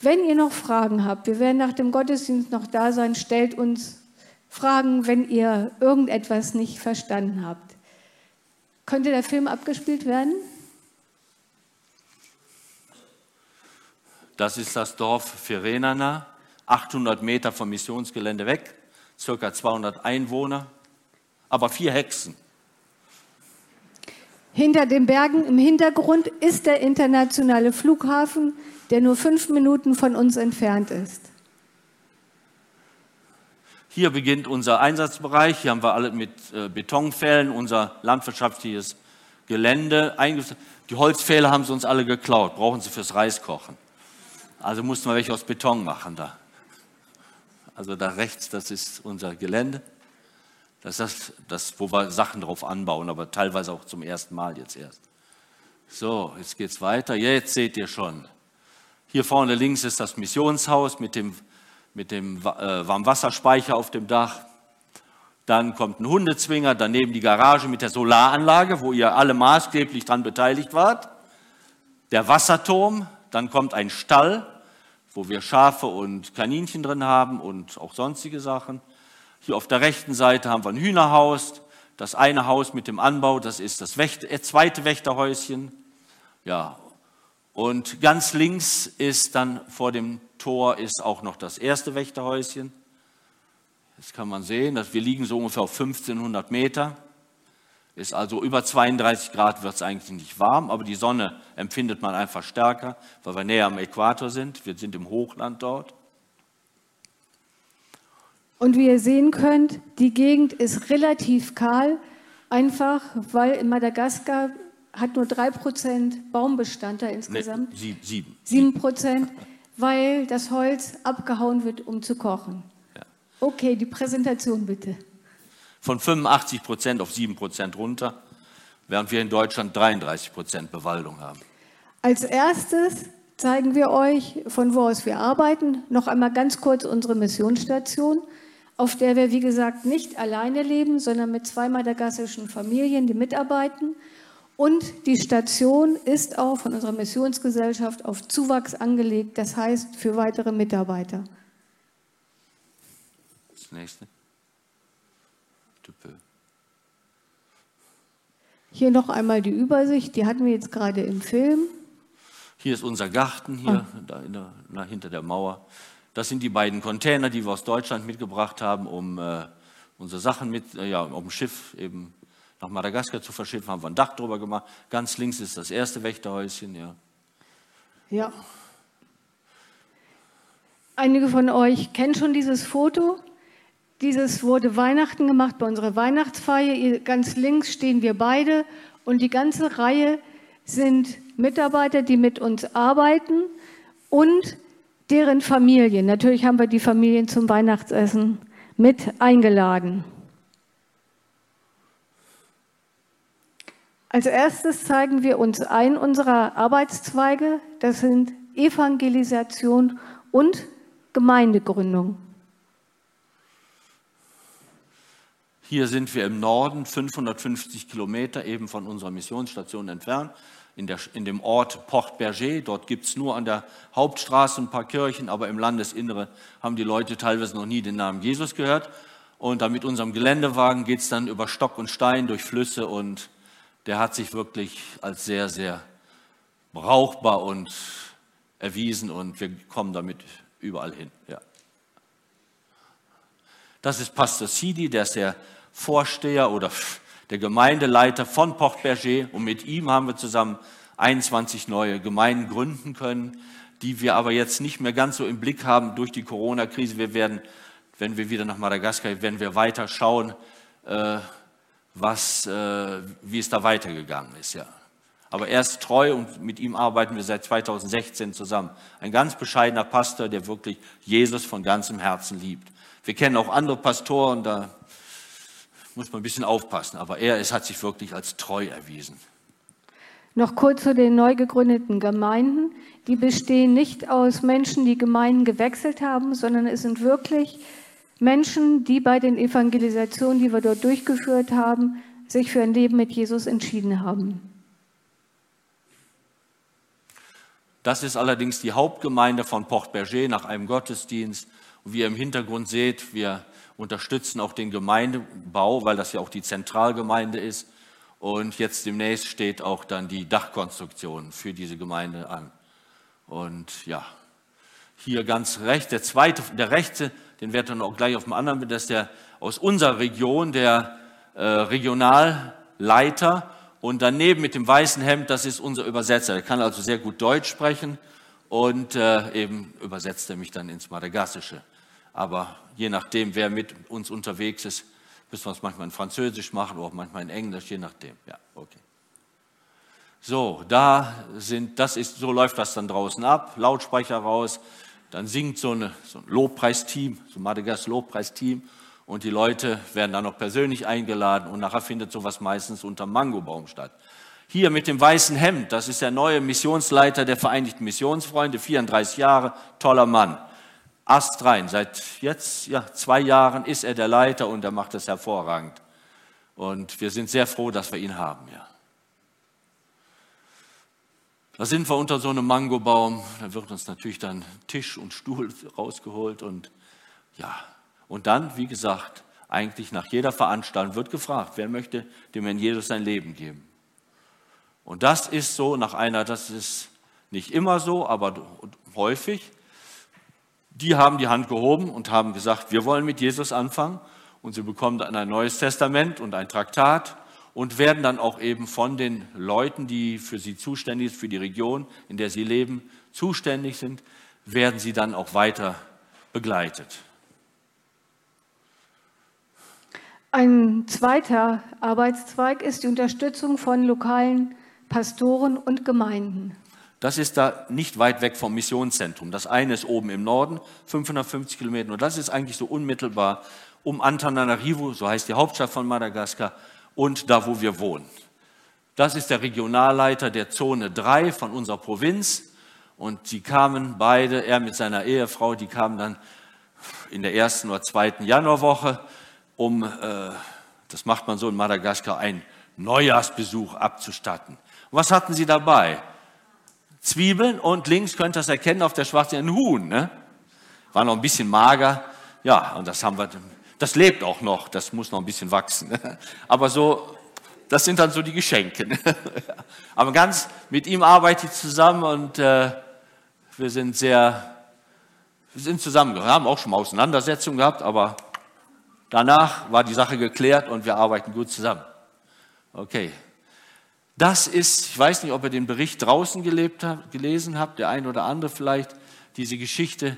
Wenn ihr noch Fragen habt, wir werden nach dem Gottesdienst noch da sein, stellt uns Fragen, wenn ihr irgendetwas nicht verstanden habt. Könnte der Film abgespielt werden? Das ist das Dorf Firenana, 800 Meter vom Missionsgelände weg, circa 200 Einwohner, aber vier Hexen. Hinter den Bergen im Hintergrund ist der internationale Flughafen, der nur fünf Minuten von uns entfernt ist. Hier beginnt unser Einsatzbereich. Hier haben wir alle mit äh, Betonpfählen unser landwirtschaftliches Gelände eingesetzt. Die Holzpfähle haben sie uns alle geklaut, brauchen sie fürs Reiskochen. Also mussten wir welche aus Beton machen da. Also da rechts, das ist unser Gelände. Das ist das, wo wir Sachen drauf anbauen, aber teilweise auch zum ersten Mal jetzt erst. So, jetzt geht es weiter. Jetzt seht ihr schon. Hier vorne links ist das Missionshaus mit dem, mit dem äh, Warmwasserspeicher auf dem Dach. Dann kommt ein Hundezwinger, daneben die Garage mit der Solaranlage, wo ihr alle maßgeblich daran beteiligt wart. Der Wasserturm, dann kommt ein Stall, wo wir Schafe und Kaninchen drin haben und auch sonstige Sachen. Hier auf der rechten Seite haben wir ein Hühnerhaus. Das eine Haus mit dem Anbau, das ist das äh, zweite Wächterhäuschen. Ja, und ganz links ist dann vor dem Tor ist auch noch das erste Wächterhäuschen. Jetzt kann man sehen, dass wir liegen so ungefähr auf 1500 Meter. Ist also über 32 Grad wird es eigentlich nicht warm, aber die Sonne empfindet man einfach stärker, weil wir näher am Äquator sind. Wir sind im Hochland dort. Und wie ihr sehen könnt, die Gegend ist relativ kahl, einfach weil in Madagaskar hat nur 3% Baumbestand da insgesamt. Nee, sieben. 7%, weil das Holz abgehauen wird, um zu kochen. Ja. Okay, die Präsentation bitte. Von 85% auf 7% runter, während wir in Deutschland 33% Bewaldung haben. Als erstes zeigen wir euch, von wo aus wir arbeiten. Noch einmal ganz kurz unsere Missionsstation auf der wir, wie gesagt, nicht alleine leben, sondern mit zwei madagassischen Familien, die mitarbeiten. Und die Station ist auch von unserer Missionsgesellschaft auf Zuwachs angelegt, das heißt für weitere Mitarbeiter. Das nächste. Hier noch einmal die Übersicht, die hatten wir jetzt gerade im Film. Hier ist unser Garten, hier oh. da der, hinter der Mauer. Das sind die beiden Container, die wir aus Deutschland mitgebracht haben, um äh, unsere Sachen mit, äh, ja, auf dem Schiff eben nach Madagaskar zu verschiffen, haben wir ein Dach drüber gemacht. Ganz links ist das erste Wächterhäuschen, ja. Ja. Einige von euch kennen schon dieses Foto. Dieses wurde Weihnachten gemacht bei unserer Weihnachtsfeier. Ganz links stehen wir beide und die ganze Reihe sind Mitarbeiter, die mit uns arbeiten und deren Familien. Natürlich haben wir die Familien zum Weihnachtsessen mit eingeladen. Als erstes zeigen wir uns einen unserer Arbeitszweige. Das sind Evangelisation und Gemeindegründung. Hier sind wir im Norden, 550 Kilometer eben von unserer Missionsstation entfernt, in, der, in dem Ort Port Berger. Dort gibt es nur an der Hauptstraße ein paar Kirchen, aber im Landesinnere haben die Leute teilweise noch nie den Namen Jesus gehört. Und dann mit unserem Geländewagen geht es dann über Stock und Stein durch Flüsse und der hat sich wirklich als sehr, sehr brauchbar und erwiesen und wir kommen damit überall hin. Ja. Das ist Pastor Sidi, der ist der Vorsteher oder der Gemeindeleiter von Port Berger und mit ihm haben wir zusammen 21 neue Gemeinden gründen können, die wir aber jetzt nicht mehr ganz so im Blick haben durch die Corona-Krise. Wir werden, wenn wir wieder nach Madagaskar, werden wir weiter schauen, äh, was, äh, wie es da weitergegangen ist. Ja. Aber er ist treu und mit ihm arbeiten wir seit 2016 zusammen. Ein ganz bescheidener Pastor, der wirklich Jesus von ganzem Herzen liebt. Wir kennen auch andere Pastoren, da muss man ein bisschen aufpassen. Aber er es hat sich wirklich als treu erwiesen. Noch kurz zu den neu gegründeten Gemeinden. Die bestehen nicht aus Menschen, die Gemeinden gewechselt haben, sondern es sind wirklich Menschen, die bei den Evangelisationen, die wir dort durchgeführt haben, sich für ein Leben mit Jesus entschieden haben. Das ist allerdings die Hauptgemeinde von Port Berger nach einem Gottesdienst. Und wie ihr im Hintergrund seht, wir unterstützen auch den Gemeindebau, weil das ja auch die Zentralgemeinde ist. Und jetzt demnächst steht auch dann die Dachkonstruktion für diese Gemeinde an. Und ja, hier ganz rechts, der zweite, der rechte, den wird dann auch gleich auf dem anderen, das ist der aus unserer Region, der äh, Regionalleiter. Und daneben mit dem weißen Hemd, das ist unser Übersetzer. Der kann also sehr gut Deutsch sprechen und äh, eben übersetzt er mich dann ins Madagassische. Aber je nachdem, wer mit uns unterwegs ist, müssen wir es manchmal in Französisch machen oder auch manchmal in Englisch, je nachdem. Ja, okay. So, da sind, das ist, so läuft das dann draußen ab, Lautsprecher raus, dann singt so, eine, so ein Lobpreisteam, so ein Madagas Lobpreisteam und die Leute werden dann noch persönlich eingeladen und nachher findet sowas meistens unter Mangobaum statt. Hier mit dem weißen Hemd, das ist der neue Missionsleiter der Vereinigten Missionsfreunde, 34 Jahre, toller Mann astrein. Seit jetzt ja, zwei Jahren ist er der Leiter und er macht das hervorragend. Und wir sind sehr froh, dass wir ihn haben. Ja. Da sind wir unter so einem Mangobaum. Da wird uns natürlich dann Tisch und Stuhl rausgeholt. Und ja, und dann, wie gesagt, eigentlich nach jeder Veranstaltung wird gefragt, wer möchte dem Herrn Jesus sein Leben geben. Und das ist so nach einer, das ist nicht immer so, aber häufig, die haben die Hand gehoben und haben gesagt, wir wollen mit Jesus anfangen. Und sie bekommen dann ein neues Testament und ein Traktat und werden dann auch eben von den Leuten, die für sie zuständig sind, für die Region, in der sie leben, zuständig sind, werden sie dann auch weiter begleitet. Ein zweiter Arbeitszweig ist die Unterstützung von lokalen Pastoren und Gemeinden. Das ist da nicht weit weg vom Missionszentrum. Das eine ist oben im Norden, 550 Kilometer, und das ist eigentlich so unmittelbar um Antananarivo, so heißt die Hauptstadt von Madagaskar, und da, wo wir wohnen. Das ist der Regionalleiter der Zone 3 von unserer Provinz. Und die kamen beide, er mit seiner Ehefrau, die kamen dann in der ersten oder zweiten Januarwoche, um, äh, das macht man so in Madagaskar, einen Neujahrsbesuch abzustatten. Und was hatten sie dabei? Zwiebeln und links könnt ihr das erkennen auf der schwarzen ein Huhn. Ne? War noch ein bisschen mager. Ja, und das haben wir, das lebt auch noch, das muss noch ein bisschen wachsen. Ne? Aber so, das sind dann so die Geschenke. Ne? Aber ganz mit ihm arbeite ich zusammen und äh, wir sind sehr, wir sind zusammen, wir haben auch schon mal Auseinandersetzungen gehabt, aber danach war die Sache geklärt und wir arbeiten gut zusammen. Okay. Das ist, ich weiß nicht, ob ihr den Bericht draußen gelebt gelesen habt, der ein oder andere vielleicht, diese Geschichte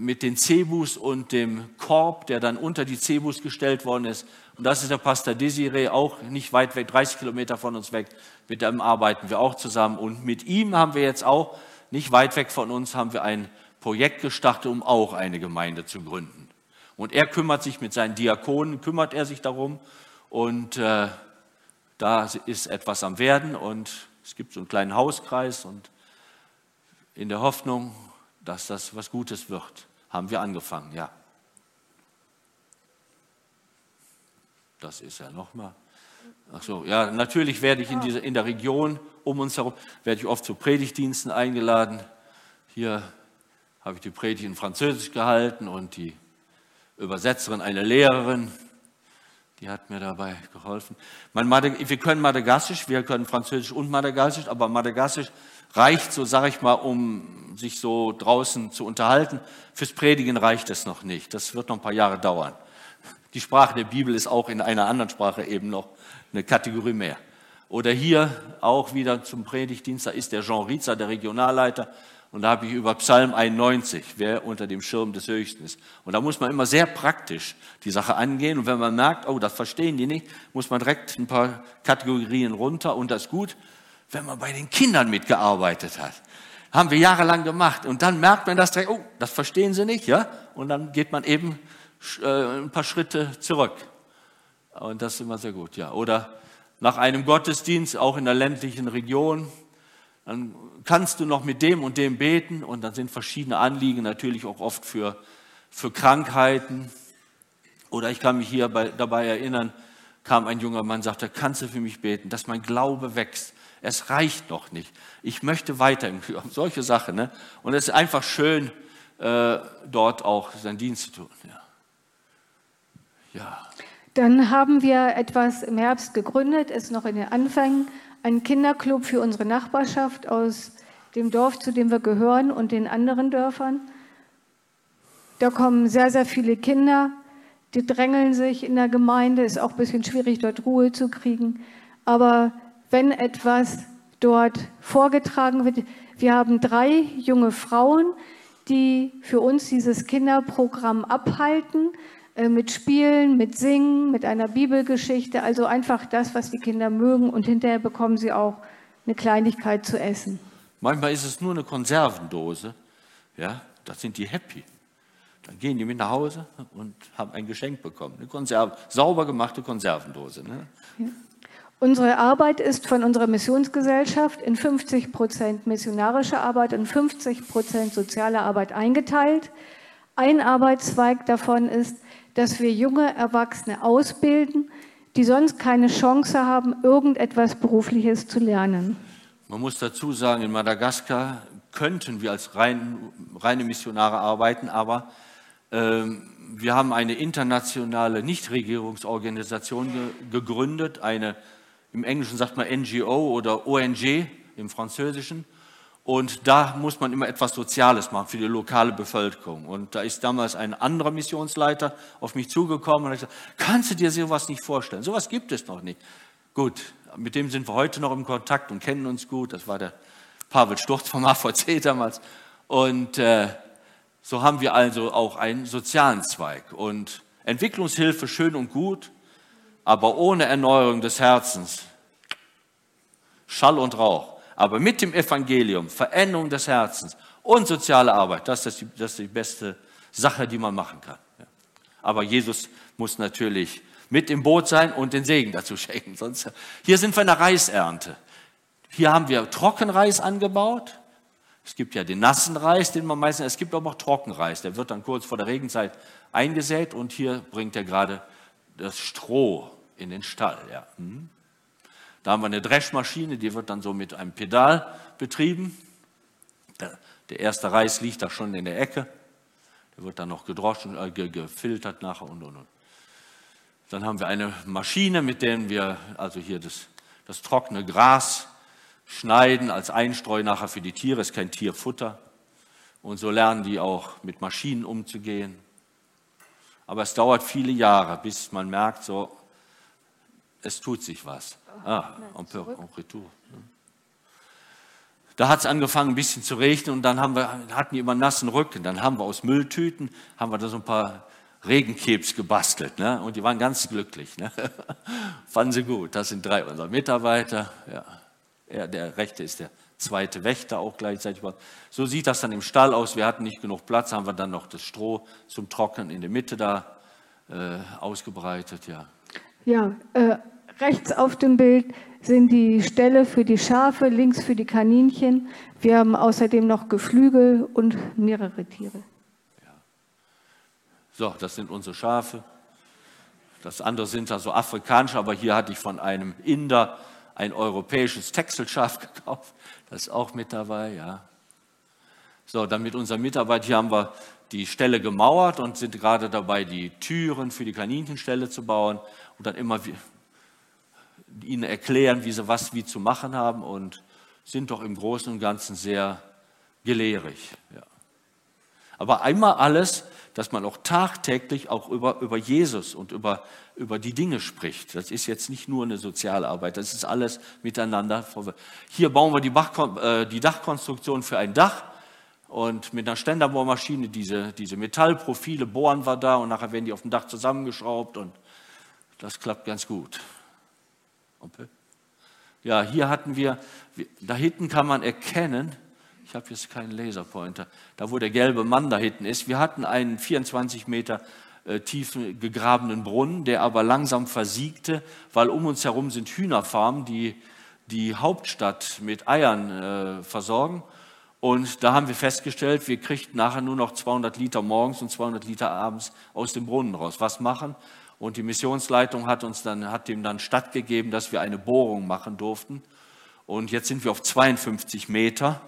mit den Cebus und dem Korb, der dann unter die Cebus gestellt worden ist. Und das ist der Pastor Desiree, auch nicht weit weg, 30 Kilometer von uns weg. Mit dem arbeiten wir auch zusammen. Und mit ihm haben wir jetzt auch, nicht weit weg von uns, haben wir ein Projekt gestartet, um auch eine Gemeinde zu gründen. Und er kümmert sich mit seinen Diakonen, kümmert er sich darum. Und äh, da ist etwas am Werden und es gibt so einen kleinen Hauskreis und in der Hoffnung, dass das was Gutes wird, haben wir angefangen, ja. Das ist ja nochmal. Ach so, ja, natürlich werde ich in, diese, in der Region um uns herum, werde ich oft zu Predigtdiensten eingeladen. Hier habe ich die Predigt in Französisch gehalten und die Übersetzerin, eine Lehrerin, die hat mir dabei geholfen. wir können Madagassisch, wir können Französisch und Madagassisch, aber Madagassisch reicht so, sage ich mal, um sich so draußen zu unterhalten. Fürs Predigen reicht es noch nicht. Das wird noch ein paar Jahre dauern. Die Sprache der Bibel ist auch in einer anderen Sprache eben noch eine Kategorie mehr. Oder hier auch wieder zum Predigtdienst, da ist der Jean Ritzer, der Regionalleiter, und da habe ich über Psalm 91, wer unter dem Schirm des Höchsten ist. Und da muss man immer sehr praktisch die Sache angehen. Und wenn man merkt, oh, das verstehen die nicht, muss man direkt ein paar Kategorien runter. Und das ist gut, wenn man bei den Kindern mitgearbeitet hat. Haben wir jahrelang gemacht. Und dann merkt man das direkt, oh, das verstehen sie nicht, ja? Und dann geht man eben äh, ein paar Schritte zurück. Und das ist immer sehr gut, ja. Oder nach einem Gottesdienst, auch in der ländlichen Region, dann kannst du noch mit dem und dem beten und dann sind verschiedene Anliegen natürlich auch oft für, für Krankheiten. Oder ich kann mich hier bei, dabei erinnern, kam ein junger Mann, sagte, kannst du für mich beten, dass mein Glaube wächst. Es reicht noch nicht. Ich möchte weiter im Glauben. Solche Sachen. Ne? Und es ist einfach schön, äh, dort auch seinen Dienst zu tun. Ja. ja. Dann haben wir etwas im Herbst gegründet, ist noch in den Anfängen ein Kinderclub für unsere Nachbarschaft aus dem Dorf, zu dem wir gehören und den anderen Dörfern. Da kommen sehr, sehr viele Kinder, die drängeln sich in der Gemeinde, ist auch ein bisschen schwierig, dort Ruhe zu kriegen. Aber wenn etwas dort vorgetragen wird, wir haben drei junge Frauen, die für uns dieses Kinderprogramm abhalten mit Spielen, mit Singen, mit einer Bibelgeschichte, also einfach das, was die Kinder mögen und hinterher bekommen sie auch eine Kleinigkeit zu essen. Manchmal ist es nur eine Konservendose, ja, da sind die happy. Dann gehen die mit nach Hause und haben ein Geschenk bekommen, eine Konserve, sauber gemachte Konservendose. Ne? Ja. Unsere Arbeit ist von unserer Missionsgesellschaft in 50 Prozent missionarische Arbeit und 50 Prozent soziale Arbeit eingeteilt. Ein Arbeitszweig davon ist, dass wir junge Erwachsene ausbilden, die sonst keine Chance haben, irgendetwas Berufliches zu lernen. Man muss dazu sagen, in Madagaskar könnten wir als rein, reine Missionare arbeiten, aber äh, wir haben eine internationale Nichtregierungsorganisation ge gegründet, eine im Englischen sagt man NGO oder ONG im Französischen. Und da muss man immer etwas Soziales machen für die lokale Bevölkerung. Und da ist damals ein anderer Missionsleiter auf mich zugekommen und hat gesagt, kannst du dir sowas nicht vorstellen? Sowas gibt es noch nicht. Gut, mit dem sind wir heute noch im Kontakt und kennen uns gut. Das war der Pavel Sturz vom AVC damals. Und äh, so haben wir also auch einen sozialen Zweig. Und Entwicklungshilfe schön und gut, aber ohne Erneuerung des Herzens, Schall und Rauch aber mit dem Evangelium, Veränderung des Herzens und soziale Arbeit, das ist die, das ist die beste Sache, die man machen kann. Aber Jesus muss natürlich mit im Boot sein und den Segen dazu schenken. Sonst, hier sind wir in der Reisernte. Hier haben wir Trockenreis angebaut. Es gibt ja den nassen Reis, den man meistens, es gibt aber auch Trockenreis. Der wird dann kurz vor der Regenzeit eingesät und hier bringt er gerade das Stroh in den Stall. Ja. Da haben wir eine Dreschmaschine, die wird dann so mit einem Pedal betrieben. Der erste Reis liegt da schon in der Ecke. Der wird dann noch gedroschen, äh, gefiltert nachher und und und. Dann haben wir eine Maschine, mit der wir also hier das, das trockene Gras schneiden als Einstreu nachher für die Tiere. Es ist kein Tierfutter. Und so lernen die auch mit Maschinen umzugehen. Aber es dauert viele Jahre, bis man merkt, so, es tut sich was. Ah, en, peu, en retour. Da hat es angefangen, ein bisschen zu regnen und dann haben wir, hatten die immer nassen Rücken. Dann haben wir aus Mülltüten, haben wir da so ein paar Regenkebs gebastelt. Ne? Und die waren ganz glücklich. Ne? Fanden sie gut. Das sind drei unserer Mitarbeiter. Ja. Er, der rechte ist der zweite Wächter auch gleichzeitig. So sieht das dann im Stall aus. Wir hatten nicht genug Platz, haben wir dann noch das Stroh zum Trocknen in der Mitte da äh, ausgebreitet. Ja, ja äh, rechts auf dem Bild sind die Ställe für die Schafe, links für die Kaninchen. Wir haben außerdem noch Geflügel und mehrere Tiere. Ja. So, das sind unsere Schafe. Das andere sind da so afrikanische, aber hier hatte ich von einem Inder ein europäisches Texelschaf gekauft. Das ist auch mit dabei, ja. So, dann mit unserer Mitarbeit hier haben wir die Stelle gemauert und sind gerade dabei, die Türen für die Kaninchenstelle zu bauen und dann immer ihnen erklären, wie sie was wie zu machen haben und sind doch im Großen und Ganzen sehr gelehrig. Ja. Aber einmal alles, dass man auch tagtäglich auch über, über Jesus und über, über die Dinge spricht. Das ist jetzt nicht nur eine Sozialarbeit, das ist alles miteinander. Hier bauen wir die, Bach, äh, die Dachkonstruktion für ein Dach und mit einer Ständerbohrmaschine diese, diese Metallprofile bohren wir da und nachher werden die auf dem Dach zusammengeschraubt und das klappt ganz gut. Okay. Ja, hier hatten wir, da hinten kann man erkennen, ich habe jetzt keinen Laserpointer, da wo der gelbe Mann da hinten ist, wir hatten einen 24 Meter äh, tiefen gegrabenen Brunnen, der aber langsam versiegte, weil um uns herum sind Hühnerfarmen, die die Hauptstadt mit Eiern äh, versorgen. Und da haben wir festgestellt, wir kriegten nachher nur noch 200 Liter morgens und 200 Liter abends aus dem Brunnen raus. Was machen? Und die Missionsleitung hat uns dann, hat dem dann stattgegeben, dass wir eine Bohrung machen durften. Und jetzt sind wir auf 52 Meter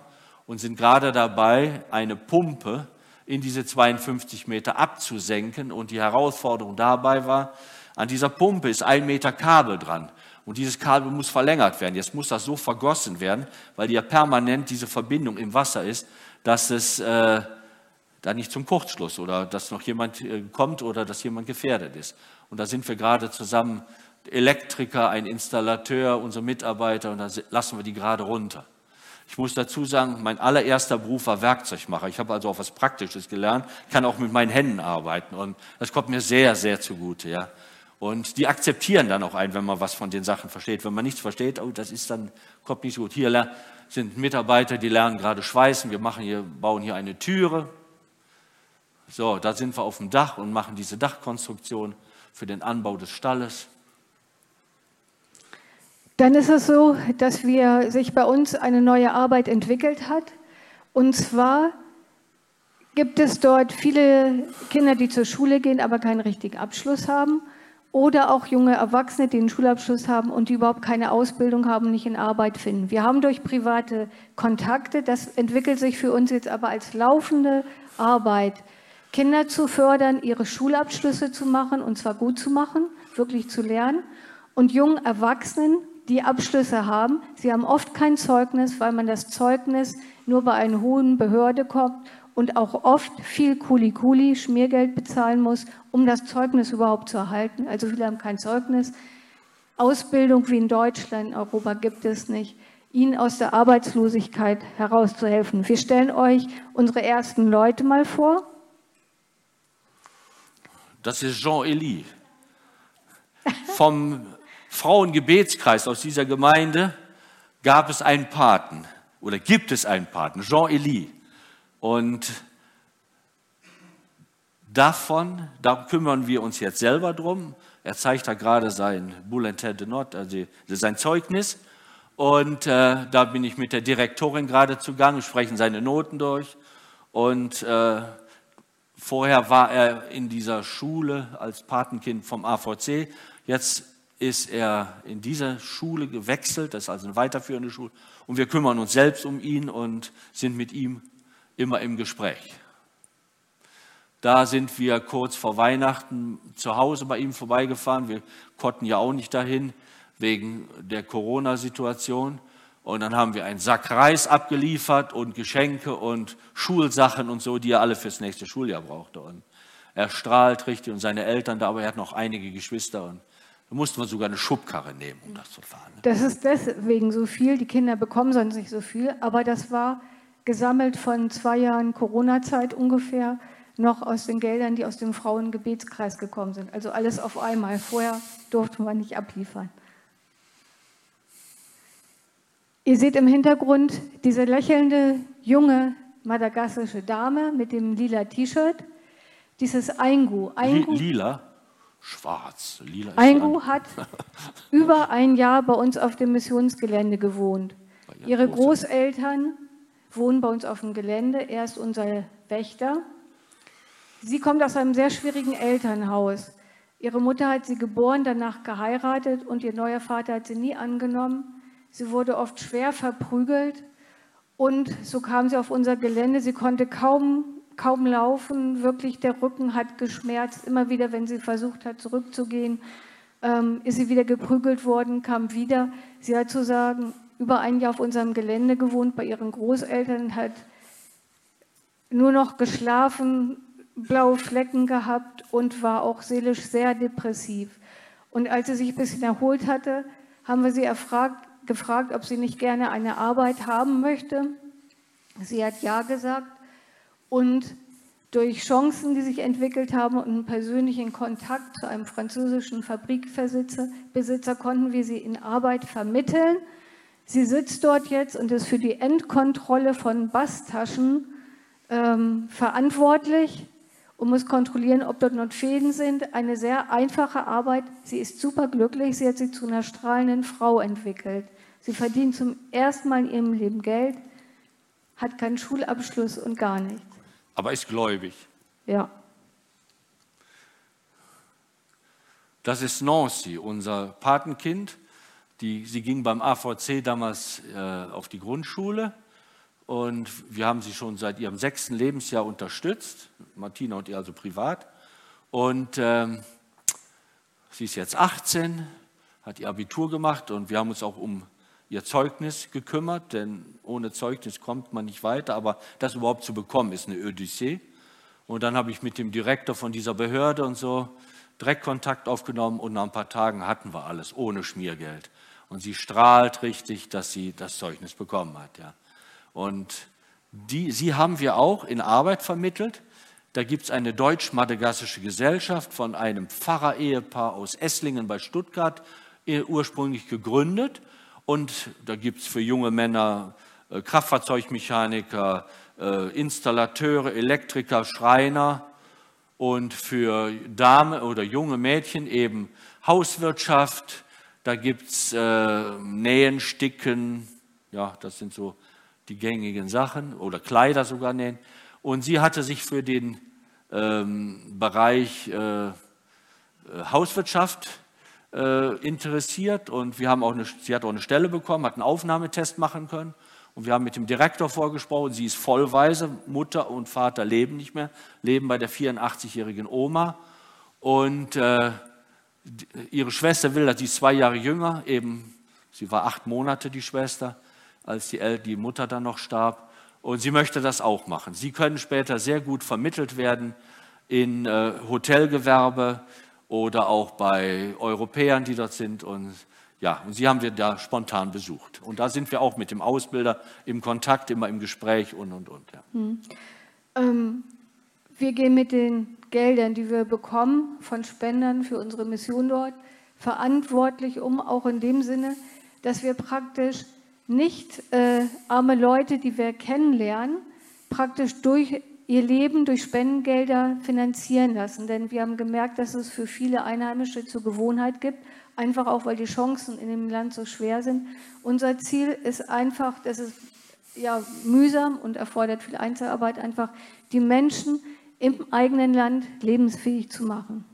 und sind gerade dabei, eine Pumpe in diese 52 Meter abzusenken. Und die Herausforderung dabei war, an dieser Pumpe ist ein Meter Kabel dran. Und dieses Kabel muss verlängert werden. Jetzt muss das so vergossen werden, weil ja permanent diese Verbindung im Wasser ist, dass es äh, da nicht zum Kurzschluss oder dass noch jemand äh, kommt oder dass jemand gefährdet ist. Und da sind wir gerade zusammen, Elektriker, ein Installateur, unsere Mitarbeiter, und da lassen wir die gerade runter. Ich muss dazu sagen, mein allererster Beruf war Werkzeugmacher. Ich habe also auch was Praktisches gelernt, kann auch mit meinen Händen arbeiten und das kommt mir sehr, sehr zugute. Ja. Und die akzeptieren dann auch ein, wenn man was von den Sachen versteht. Wenn man nichts versteht, oh, das ist dann, kommt nicht so gut. Hier sind Mitarbeiter, die lernen gerade schweißen. Wir machen hier, bauen hier eine Türe. So, da sind wir auf dem Dach und machen diese Dachkonstruktion für den Anbau des Stalles. Dann ist es so, dass wir, sich bei uns eine neue Arbeit entwickelt hat. Und zwar gibt es dort viele Kinder, die zur Schule gehen, aber keinen richtigen Abschluss haben. Oder auch junge Erwachsene, die einen Schulabschluss haben und die überhaupt keine Ausbildung haben, nicht in Arbeit finden. Wir haben durch private Kontakte, das entwickelt sich für uns jetzt aber als laufende Arbeit, Kinder zu fördern, ihre Schulabschlüsse zu machen und zwar gut zu machen, wirklich zu lernen und jungen Erwachsenen die Abschlüsse haben. Sie haben oft kein Zeugnis, weil man das Zeugnis nur bei einer hohen Behörde kommt und auch oft viel Kuli-Kuli, Schmiergeld bezahlen muss, um das Zeugnis überhaupt zu erhalten. Also viele haben kein Zeugnis. Ausbildung wie in Deutschland, in Europa gibt es nicht, ihnen aus der Arbeitslosigkeit herauszuhelfen. Wir stellen euch unsere ersten Leute mal vor. Das ist Jean-Elie vom Frauengebetskreis aus dieser Gemeinde gab es einen Paten oder gibt es einen Paten, Jean-Elie. Und davon, da kümmern wir uns jetzt selber drum. Er zeigt da gerade sein Bulletin de Note, also sein Zeugnis. Und äh, da bin ich mit der Direktorin gerade zugange, sprechen seine Noten durch. Und äh, vorher war er in dieser Schule als Patenkind vom AVC. Jetzt ist er in dieser Schule gewechselt, das ist also eine weiterführende Schule, und wir kümmern uns selbst um ihn und sind mit ihm immer im Gespräch. Da sind wir kurz vor Weihnachten zu Hause bei ihm vorbeigefahren. Wir konnten ja auch nicht dahin wegen der Corona-Situation. Und dann haben wir einen Sack Reis abgeliefert und Geschenke und Schulsachen und so, die er alle fürs nächste Schuljahr brauchte. Und er strahlt richtig und seine Eltern da, aber er hat noch einige Geschwister und da mussten wir sogar eine Schubkarre nehmen, um das zu fahren. Ne? Das ist deswegen so viel. Die Kinder bekommen sonst nicht so viel. Aber das war gesammelt von zwei Jahren Corona-Zeit ungefähr, noch aus den Geldern, die aus dem Frauengebetskreis gekommen sind. Also alles auf einmal. Vorher durften wir nicht abliefern. Ihr seht im Hintergrund diese lächelnde junge madagassische Dame mit dem lila T-Shirt. Dieses Aingu. Aingu. Lila? Schwarz, lila Eingo hat über ein Jahr bei uns auf dem Missionsgelände gewohnt. Ihre Großeltern wohnen bei uns auf dem Gelände. Er ist unser Wächter. Sie kommt aus einem sehr schwierigen Elternhaus. Ihre Mutter hat sie geboren, danach geheiratet und ihr neuer Vater hat sie nie angenommen. Sie wurde oft schwer verprügelt und so kam sie auf unser Gelände. Sie konnte kaum, kaum laufen, wirklich der Rücken hat geschmerzt. Immer wieder, wenn sie versucht hat, zurückzugehen, ähm, ist sie wieder geprügelt worden, kam wieder. Sie hat sozusagen über ein Jahr auf unserem Gelände gewohnt bei ihren Großeltern, hat nur noch geschlafen, blaue Flecken gehabt und war auch seelisch sehr depressiv. Und als sie sich ein bisschen erholt hatte, haben wir sie erfragt, gefragt, ob sie nicht gerne eine Arbeit haben möchte. Sie hat ja gesagt und durch Chancen, die sich entwickelt haben und einen persönlichen Kontakt zu einem französischen Fabrikbesitzer Besitzer, konnten wir sie in Arbeit vermitteln. Sie sitzt dort jetzt und ist für die Endkontrolle von Basstaschen ähm, verantwortlich und muss kontrollieren, ob dort noch Schäden sind. Eine sehr einfache Arbeit. Sie ist superglücklich. Sie hat sich zu einer strahlenden Frau entwickelt. Sie verdient zum ersten Mal in ihrem Leben Geld, hat keinen Schulabschluss und gar nichts. Aber ist gläubig. Ja. Das ist Nancy, unser Patenkind. Die, sie ging beim AVC damals äh, auf die Grundschule und wir haben sie schon seit ihrem sechsten Lebensjahr unterstützt, Martina und ihr also privat. Und ähm, sie ist jetzt 18, hat ihr Abitur gemacht und wir haben uns auch um ihr Zeugnis gekümmert, denn ohne Zeugnis kommt man nicht weiter. Aber das überhaupt zu bekommen, ist eine Odyssee. Und dann habe ich mit dem Direktor von dieser Behörde und so direkt Kontakt aufgenommen und nach ein paar Tagen hatten wir alles ohne Schmiergeld. Und sie strahlt richtig, dass sie das Zeugnis bekommen hat. Ja. Und die, sie haben wir auch in Arbeit vermittelt. Da gibt es eine deutsch-madagassische Gesellschaft von einem Pfarrer-Ehepaar aus Esslingen bei Stuttgart äh, ursprünglich gegründet. Und da gibt es für junge Männer äh, Kraftfahrzeugmechaniker, äh, Installateure, Elektriker, Schreiner und für Dame oder junge Mädchen eben Hauswirtschaft. Da gibt es äh, Nähen, Sticken, ja, das sind so die gängigen Sachen oder Kleider sogar nähen. Und sie hatte sich für den ähm, Bereich äh, äh, Hauswirtschaft äh, interessiert und wir haben auch eine, sie hat auch eine Stelle bekommen, hat einen Aufnahmetest machen können und wir haben mit dem Direktor vorgesprochen. Sie ist vollweise, Mutter und Vater leben nicht mehr, leben bei der 84-jährigen Oma und äh, ihre Schwester will, sie ist zwei Jahre jünger, eben, sie war acht Monate die Schwester als die, El die Mutter dann noch starb. Und sie möchte das auch machen. Sie können später sehr gut vermittelt werden in äh, Hotelgewerbe oder auch bei Europäern, die dort sind. Und ja, und sie haben wir da spontan besucht. Und da sind wir auch mit dem Ausbilder im Kontakt, immer im Gespräch und, und, und. Ja. Hm. Ähm, wir gehen mit den Geldern, die wir bekommen von Spendern für unsere Mission dort, verantwortlich um, auch in dem Sinne, dass wir praktisch nicht äh, arme Leute, die wir kennenlernen, praktisch durch ihr Leben durch Spendengelder finanzieren lassen. Denn wir haben gemerkt, dass es für viele Einheimische zur Gewohnheit gibt, einfach auch, weil die Chancen in dem Land so schwer sind. Unser Ziel ist einfach, das ist ja mühsam und erfordert viel Einzelarbeit, einfach die Menschen im eigenen Land lebensfähig zu machen.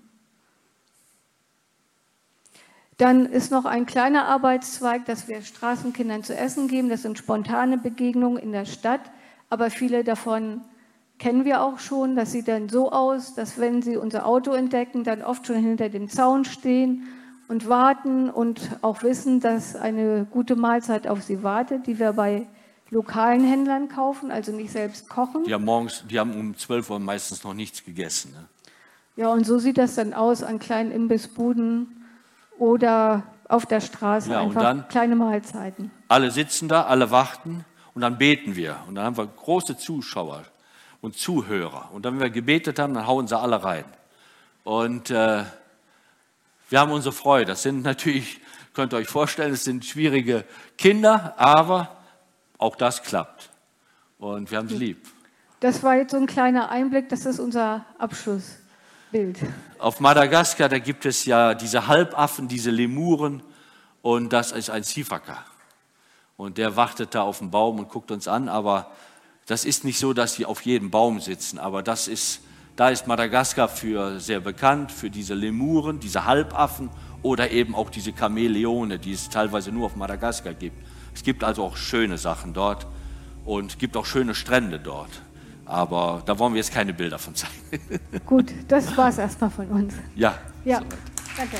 Dann ist noch ein kleiner Arbeitszweig, dass wir Straßenkindern zu essen geben. Das sind spontane Begegnungen in der Stadt, aber viele davon kennen wir auch schon. Das sieht dann so aus, dass wenn sie unser Auto entdecken, dann oft schon hinter dem Zaun stehen und warten und auch wissen, dass eine gute Mahlzeit auf sie wartet, die wir bei lokalen Händlern kaufen, also nicht selbst kochen. Die haben morgens, die haben um 12 Uhr meistens noch nichts gegessen. Ne? Ja, und so sieht das dann aus an kleinen Imbissbuden oder auf der Straße ja, einfach dann, kleine Mahlzeiten. Alle sitzen da, alle warten und dann beten wir. Und dann haben wir große Zuschauer und Zuhörer. Und dann, wenn wir gebetet haben, dann hauen sie alle rein. Und äh, wir haben unsere Freude. Das sind natürlich, könnt ihr euch vorstellen, es sind schwierige Kinder, aber auch das klappt. Und wir haben sie lieb. Das war jetzt so ein kleiner Einblick, das ist unser Abschluss. Bild. Auf Madagaskar, da gibt es ja diese Halbaffen, diese Lemuren und das ist ein Sifaka. Und der wartet da auf dem Baum und guckt uns an, aber das ist nicht so, dass sie auf jedem Baum sitzen, aber das ist, da ist Madagaskar für sehr bekannt, für diese Lemuren, diese Halbaffen oder eben auch diese Chamäleone, die es teilweise nur auf Madagaskar gibt. Es gibt also auch schöne Sachen dort und es gibt auch schöne Strände dort. Aber da wollen wir jetzt keine Bilder von zeigen. Gut, das war es erstmal von uns. Ja. Ja, danke.